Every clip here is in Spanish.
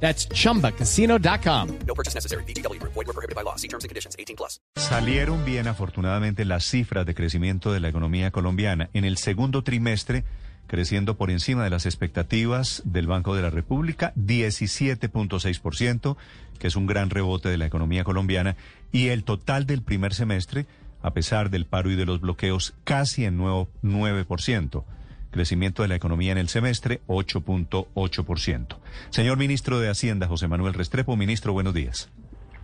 That's chumbacasino.com. No purchase necessary. BGW. Void were prohibited by law. See terms and conditions. 18 plus. Salieron bien afortunadamente las cifras de crecimiento de la economía colombiana en el segundo trimestre, creciendo por encima de las expectativas del Banco de la República, 17.6%, que es un gran rebote de la economía colombiana, y el total del primer semestre, a pesar del paro y de los bloqueos, casi en nuevo 9%. Crecimiento de la economía en el semestre, 8.8%. Señor ministro de Hacienda, José Manuel Restrepo, ministro, buenos días.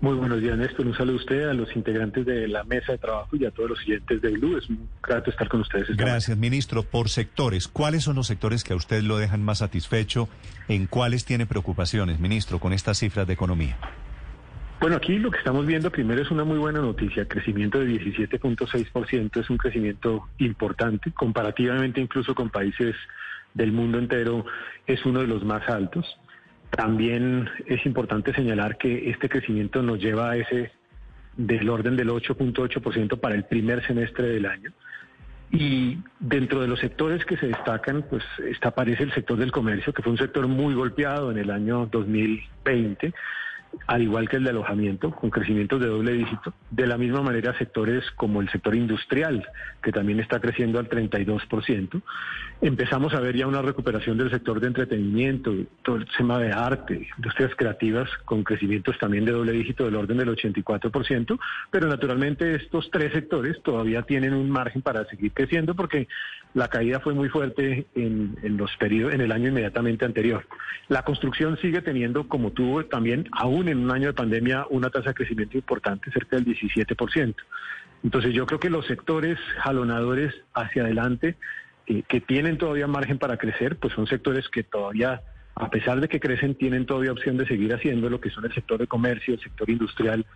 Muy buenos días, Néstor. Un saludo a usted, a los integrantes de la mesa de trabajo y a todos los siguientes de Blue. Es un grato estar con ustedes. Gracias, ministro. Por sectores, ¿cuáles son los sectores que a usted lo dejan más satisfecho? ¿En cuáles tiene preocupaciones, ministro, con estas cifras de economía? Bueno, aquí lo que estamos viendo primero es una muy buena noticia. Crecimiento de 17.6% es un crecimiento importante, comparativamente incluso con países del mundo entero, es uno de los más altos. También es importante señalar que este crecimiento nos lleva a ese del orden del 8.8% para el primer semestre del año. Y dentro de los sectores que se destacan, pues está, aparece el sector del comercio, que fue un sector muy golpeado en el año 2020 al igual que el de alojamiento, con crecimientos de doble dígito. De la misma manera, sectores como el sector industrial, que también está creciendo al 32%. Empezamos a ver ya una recuperación del sector de entretenimiento, todo el tema de arte, industrias creativas, con crecimientos también de doble dígito del orden del 84%, pero naturalmente estos tres sectores todavía tienen un margen para seguir creciendo porque la caída fue muy fuerte en, en los periodos, en el año inmediatamente anterior. La construcción sigue teniendo, como tuvo también aún en un año de pandemia, una tasa de crecimiento importante, cerca del 17%. Entonces yo creo que los sectores jalonadores hacia adelante, eh, que tienen todavía margen para crecer, pues son sectores que todavía, a pesar de que crecen, tienen todavía opción de seguir haciendo lo que son el sector de comercio, el sector industrial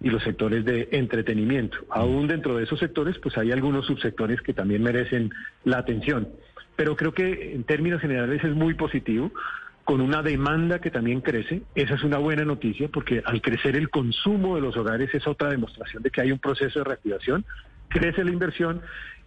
y los sectores de entretenimiento. Aún dentro de esos sectores, pues hay algunos subsectores que también merecen la atención. Pero creo que en términos generales es muy positivo con una demanda que también crece. Esa es una buena noticia porque al crecer el consumo de los hogares es otra demostración de que hay un proceso de reactivación. Crece la inversión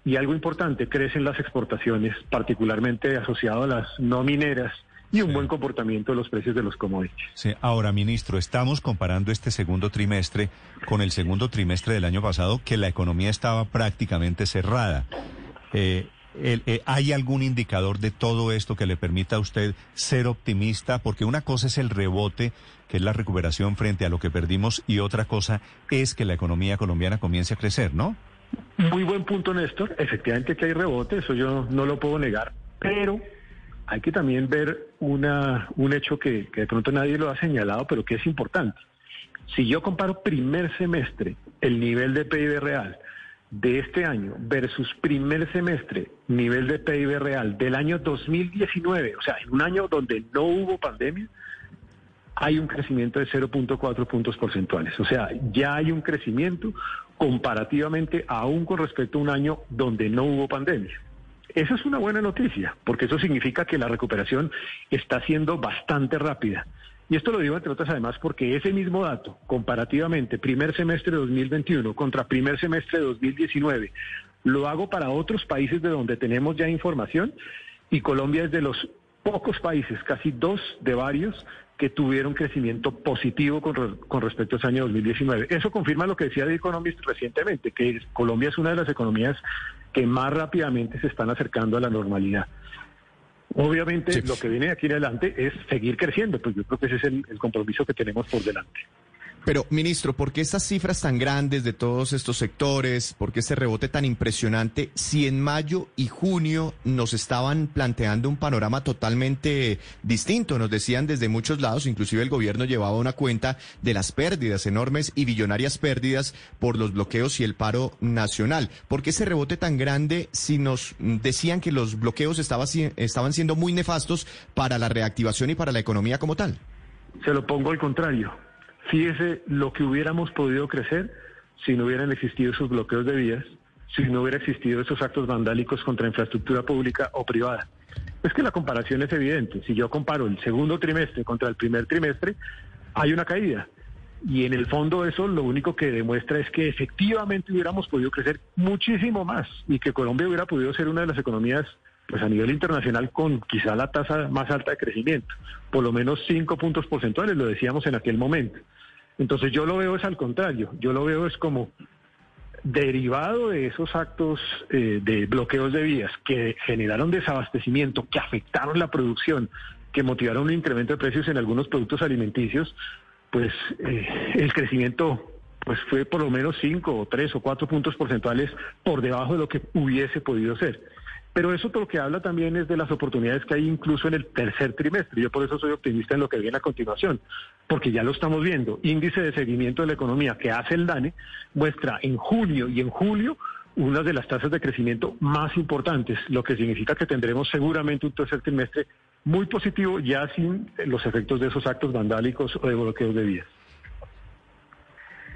y algo importante, crecen las exportaciones, particularmente asociado a las no mineras y un buen comportamiento de los precios de los commodities. Sí, ahora, ministro, estamos comparando este segundo trimestre con el segundo trimestre del año pasado, que la economía estaba prácticamente cerrada. Eh, el- eh, ¿Hay algún indicador de todo esto que le permita a usted ser optimista? Porque una cosa es el rebote, que es la recuperación frente a lo que perdimos, y otra cosa es que la economía colombiana comience a crecer, ¿no? Muy buen punto, Néstor. Efectivamente que hay rebote, eso yo no lo puedo negar, pero hay que también ver una, un hecho que, que de pronto nadie lo ha señalado, pero que es importante. Si yo comparo primer semestre, el nivel de PIB real de este año versus primer semestre, nivel de PIB real del año 2019, o sea, en un año donde no hubo pandemia, hay un crecimiento de 0.4 puntos porcentuales. O sea, ya hay un crecimiento comparativamente aún con respecto a un año donde no hubo pandemia. Esa es una buena noticia, porque eso significa que la recuperación está siendo bastante rápida. Y esto lo digo entre otras además porque ese mismo dato, comparativamente, primer semestre de 2021 contra primer semestre de 2019, lo hago para otros países de donde tenemos ya información y Colombia es de los pocos países, casi dos de varios, que tuvieron crecimiento positivo con, re- con respecto a ese año 2019. Eso confirma lo que decía The Economist recientemente, que Colombia es una de las economías que más rápidamente se están acercando a la normalidad. Obviamente Sí. lo que viene de aquí en adelante es seguir creciendo, pues yo creo que ese es el, el compromiso que tenemos por delante. Pero, ministro, ¿por qué estas cifras tan grandes de todos estos sectores? ¿Por qué este rebote tan impresionante? Si en mayo y junio nos estaban planteando un panorama totalmente distinto, nos decían desde muchos lados, inclusive el gobierno llevaba una cuenta de las pérdidas enormes y billonarias pérdidas por los bloqueos y el paro nacional. ¿Por qué ese rebote tan grande si nos decían que los bloqueos estaban siendo muy nefastos para la reactivación y para la economía como tal? Se lo pongo al contrario. Fíjese lo que hubiéramos podido crecer si no hubieran existido esos bloqueos de vías, si no hubiera existido esos actos vandálicos contra infraestructura pública o privada. Es que la comparación es evidente. Si yo comparo el segundo trimestre contra el primer trimestre, hay una caída. Y en el fondo eso lo único que demuestra es que efectivamente hubiéramos podido crecer muchísimo más y que Colombia hubiera podido ser una de las economías pues a nivel internacional con quizá la tasa más alta de crecimiento, por lo menos cinco puntos porcentuales, lo decíamos en aquel momento. Entonces yo lo veo es al contrario, yo lo veo es como derivado de esos actos eh, de bloqueos de vías que generaron desabastecimiento, que afectaron la producción, que motivaron un incremento de precios en algunos productos alimenticios, pues eh, el crecimiento pues fue por lo menos cinco o tres o cuatro puntos porcentuales por debajo de lo que hubiese podido ser. Pero eso lo que habla también es de las oportunidades que hay incluso en el tercer trimestre. Yo por eso soy optimista en lo que viene a continuación, porque ya lo estamos viendo. Índice de seguimiento de la economía que hace el DANE muestra en junio y en julio una de las tasas de crecimiento más importantes, lo que significa que tendremos seguramente un tercer trimestre muy positivo ya sin los efectos de esos actos vandálicos o de bloqueos de vías.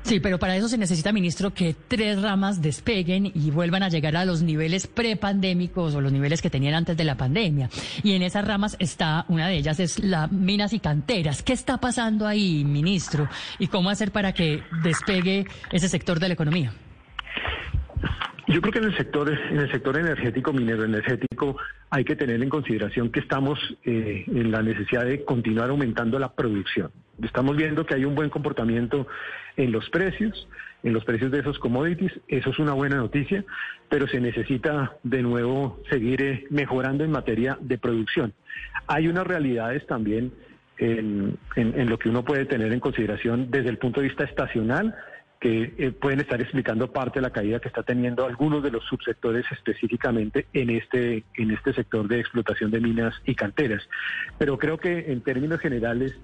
Sí, pero para eso se necesita, ministro, que tres ramas despeguen y vuelvan a llegar a los niveles prepandémicos o los niveles que tenían antes de la pandemia. Y en esas ramas está, una de ellas es las minas y canteras. ¿Qué está pasando ahí, ministro? ¿Y cómo hacer para que despegue ese sector de la economía? Yo creo que en el sector, en el sector energético, minero energético, hay que tener en consideración que estamos eh, en la necesidad de continuar aumentando la producción. Estamos viendo que hay un buen comportamiento en los precios, en los precios de esos commodities. Eso es una buena noticia, pero se necesita de nuevo seguir eh, mejorando en materia de producción. Hay unas realidades también en, en, lo que uno puede tener en consideración desde el punto de vista estacional que eh, pueden estar explicando parte de la caída que está teniendo algunos de los subsectores específicamente en este en este sector de explotación de minas y canteras. Pero creo que en términos generales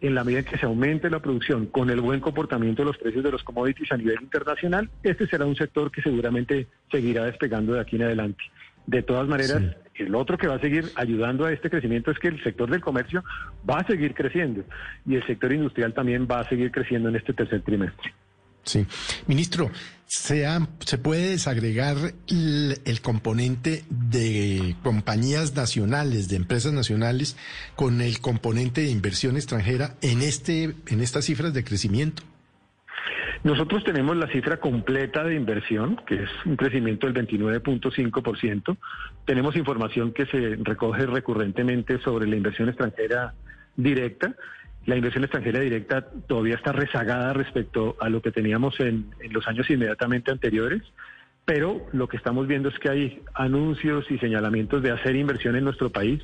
en la medida en que se aumente la producción con el buen comportamiento de los precios de los commodities a nivel internacional, este será un sector que seguramente seguirá despegando de aquí en adelante. De todas maneras, el otro que va a seguir ayudando a este crecimiento es que el sector del comercio va a seguir creciendo y el sector industrial también va a seguir creciendo en este tercer trimestre. Sí. Ministro, ¿se, ¿se puede desagregar el, componente de compañías nacionales, de empresas nacionales, con el componente de inversión extranjera en, este, en estas cifras de crecimiento? Nosotros tenemos la cifra completa de inversión, que es un crecimiento del 29.5%. Tenemos información que se recoge recurrentemente sobre la inversión extranjera directa la inversión extranjera directa todavía está rezagada respecto a lo que teníamos en, los años inmediatamente anteriores, pero lo que estamos viendo es que hay anuncios y señalamientos de hacer inversión en nuestro país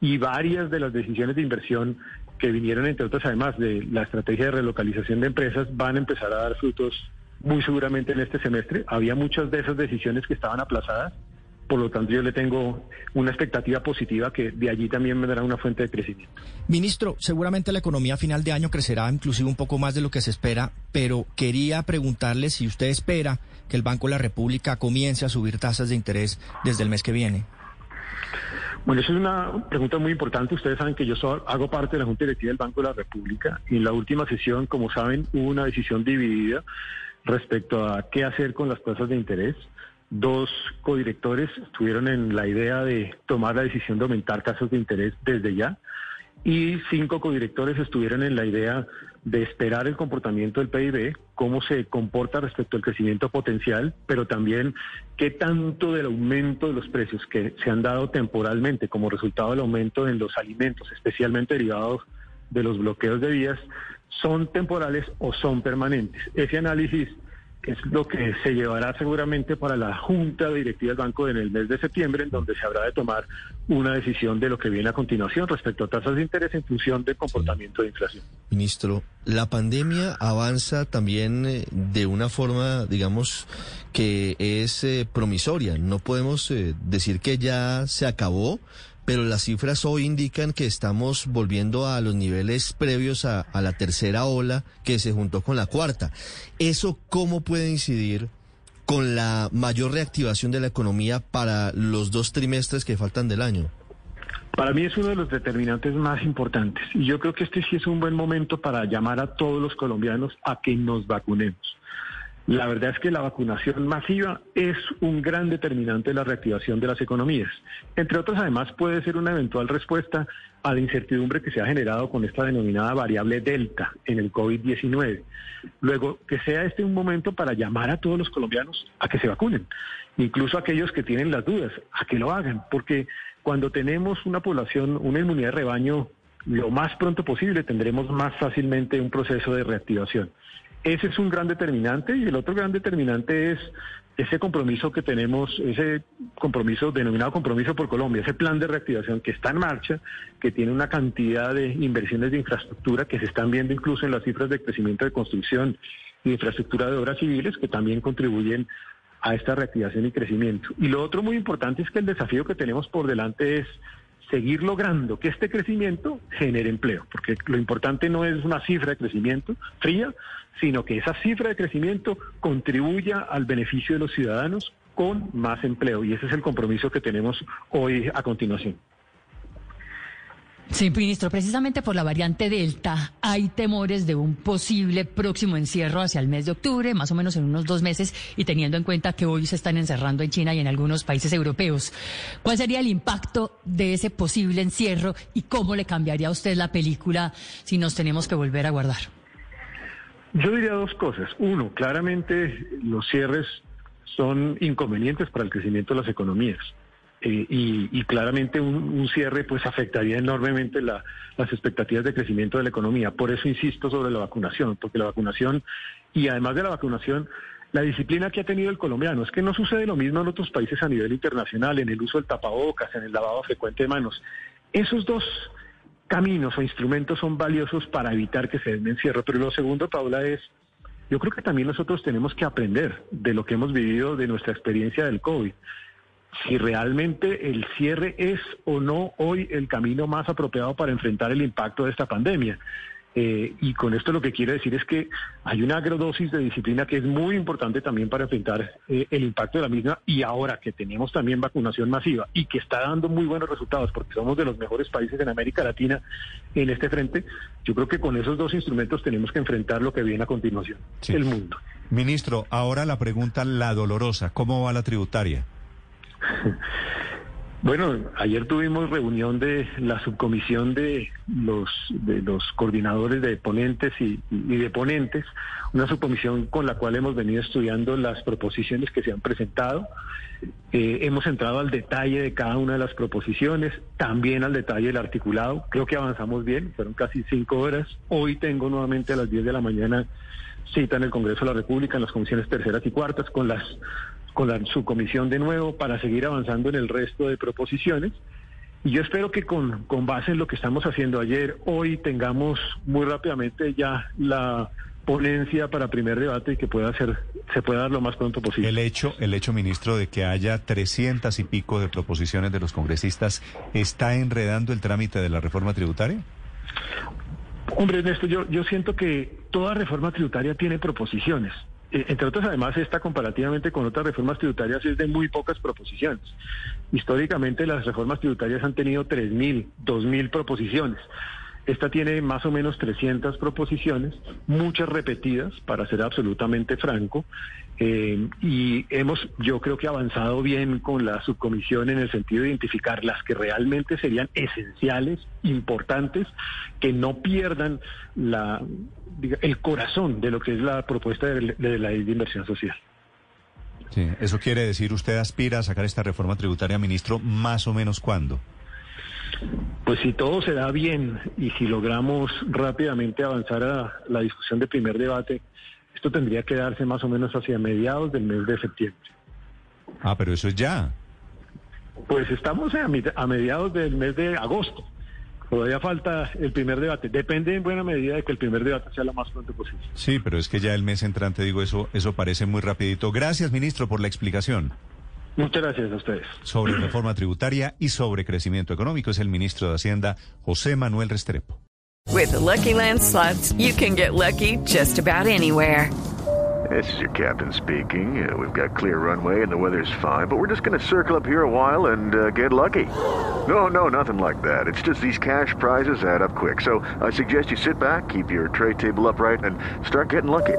y varias de las decisiones de inversión que vinieron, entre otras, además de la estrategia de relocalización de empresas, van a empezar a dar frutos muy seguramente en este semestre. Había muchas de esas decisiones que estaban aplazadas por lo tanto, yo le tengo una expectativa positiva que de allí también me dará una fuente de crecimiento. Ministro, seguramente la economía a final de año crecerá inclusive un poco más de lo que se espera, pero quería preguntarle si usted espera que el Banco de la República comience a subir tasas de interés desde el mes que viene. Bueno, esa es una pregunta muy importante. Ustedes saben que yo hago parte de la Junta Directiva del Banco de la República y en la última sesión, como saben, hubo una decisión dividida respecto a qué hacer con las tasas de interés. Dos codirectores estuvieron en la idea de tomar la decisión de aumentar tasas de interés desde ya y cinco codirectores estuvieron en la idea de esperar el comportamiento del PIB, cómo se comporta respecto al crecimiento potencial, pero también qué tanto del aumento de los precios que se han dado temporalmente como resultado del aumento en los alimentos, especialmente derivados de los bloqueos de vías, son temporales o son permanentes. Ese análisis es lo que se llevará seguramente para la Junta Directiva del Banco en el mes de septiembre, en donde se habrá de tomar una decisión de lo que viene a continuación respecto a tasas de interés en función del comportamiento de inflación. Ministro, la pandemia avanza también eh, de una forma, digamos, que es eh, promisoria. No podemos eh, decir que ya se acabó, pero las cifras hoy indican que estamos volviendo a los niveles previos a, la tercera ola que se juntó con la cuarta. ¿Eso cómo puede incidir con la mayor reactivación de la economía para los dos trimestres que faltan del año? Para mí es uno de los determinantes más importantes y yo creo que este sí es un buen momento para llamar a todos los colombianos a que nos vacunemos. La verdad es que la vacunación masiva es un gran determinante de la reactivación de las economías. Entre otras, además, puede ser una eventual respuesta a la incertidumbre que se ha generado con esta denominada variable delta en el COVID-19. Luego, que sea este un momento para llamar a todos los colombianos a que se vacunen, incluso aquellos que tienen las dudas, a que lo hagan, porque cuando tenemos una población, una inmunidad de rebaño lo más pronto posible, tendremos más fácilmente un proceso de reactivación. Ese es un gran determinante y el otro gran determinante es ese compromiso que tenemos, ese compromiso denominado compromiso por Colombia, ese plan de reactivación que está en marcha, que tiene una cantidad de inversiones de infraestructura que se están viendo incluso en las cifras de crecimiento de construcción y de infraestructura de obras civiles que también contribuyen a esta reactivación y crecimiento. Y lo otro muy importante es que el desafío que tenemos por delante es seguir logrando que este crecimiento genere empleo, porque lo importante no es una cifra de crecimiento fría, sino que esa cifra de crecimiento contribuya al beneficio de los ciudadanos con más empleo. Y ese es el compromiso que tenemos hoy a continuación. Sí, ministro, precisamente por la variante Delta hay temores de un posible próximo encierro hacia el mes de octubre, más o menos en unos dos meses, y teniendo en cuenta que hoy se están encerrando en China y en algunos países europeos. ¿Cuál sería el impacto de ese posible encierro y cómo le cambiaría a usted la película si nos tenemos que volver a guardar? Yo diría dos cosas. Uno, claramente los cierres son inconvenientes para el crecimiento de las economías. Eh, y, claramente un, cierre pues afectaría enormemente las expectativas de crecimiento de la economía. Por eso insisto sobre la vacunación, porque la vacunación y además de la vacunación, la disciplina que ha tenido el colombiano es que no sucede lo mismo en otros países a nivel internacional, en el uso del tapabocas, en el lavado frecuente de manos. Esos dos caminos o instrumentos son valiosos para evitar que se den encierro. Pero lo segundo, Paula, es yo creo que también nosotros tenemos que aprender de lo que hemos vivido de nuestra experiencia del COVID si realmente el cierre es o no hoy el camino más apropiado para enfrentar el impacto de esta pandemia. Eh, y con esto lo que quiero decir es que hay una agrodosis de disciplina que es muy importante también para enfrentar eh, el impacto de la misma y ahora que tenemos también vacunación masiva y que está dando muy buenos resultados porque somos de los mejores países en América Latina en este frente, yo creo que con esos dos instrumentos tenemos que enfrentar lo que viene a continuación, el mundo. Ministro, ahora la pregunta, la dolorosa, ¿cómo va la tributaria? Bueno, ayer tuvimos reunión de la subcomisión de los de los coordinadores de ponentes y, de ponentes, una subcomisión con la cual hemos venido estudiando las proposiciones que se han presentado. Eh, hemos entrado al detalle de cada una de las proposiciones, también al detalle del articulado. Creo que avanzamos bien, fueron casi cinco horas. Hoy tengo nuevamente a las 10 de la mañana cita en el Congreso de la República, en las comisiones terceras y cuartas, con las con la subcomisión de nuevo para seguir avanzando en el resto de proposiciones. Y yo espero que con, con base en lo que estamos haciendo ayer, hoy tengamos muy rápidamente ya la ponencia para primer debate y que pueda ser, se pueda dar lo más pronto posible. El hecho, el hecho, ministro, de que haya trescientas y pico de proposiciones de los congresistas, ¿está enredando el trámite de la reforma tributaria? Hombre, Ernesto, yo, yo siento que toda reforma tributaria tiene proposiciones. Eh, entre otras, además, esta comparativamente con otras reformas tributarias es de muy pocas proposiciones. Históricamente las reformas tributarias han tenido 3.000, 2.000 proposiciones. Esta tiene más o menos 300 proposiciones, muchas repetidas, para ser absolutamente franco, eh, y hemos, yo creo que avanzado bien con la subcomisión en el sentido de identificar las que realmente serían esenciales, importantes, que no pierdan la, el corazón de lo que es la propuesta de, la ley de inversión social. Sí, eso quiere decir, usted aspira a sacar esta reforma tributaria, ministro, más o menos cuándo. Pues si todo se da bien y si logramos rápidamente avanzar a la discusión de primer debate, esto tendría que darse más o menos hacia mediados del mes de septiembre. Ah, pero eso es ya. Pues estamos a mediados del mes de agosto. Todavía falta el primer debate. Depende en buena medida de que el primer debate sea lo más pronto posible. Sí, pero es que ya el mes entrante, digo, eso, eso parece muy rapidito. Gracias, ministro, por la explicación. Muchas gracias a ustedes. Sobre reforma tributaria y sobre crecimiento económico es el ministro de Hacienda, José Manuel Restrepo. With the Lucky Land slots, you can get lucky just about anywhere. This is your captain speaking. Uh, we've got clear runway and the weather's fine, but we're just going to circle up here a while and uh, get lucky. No, no, nothing like that. It's just these cash prizes add up quick. So I suggest you sit back, keep your tray table upright, and start getting lucky.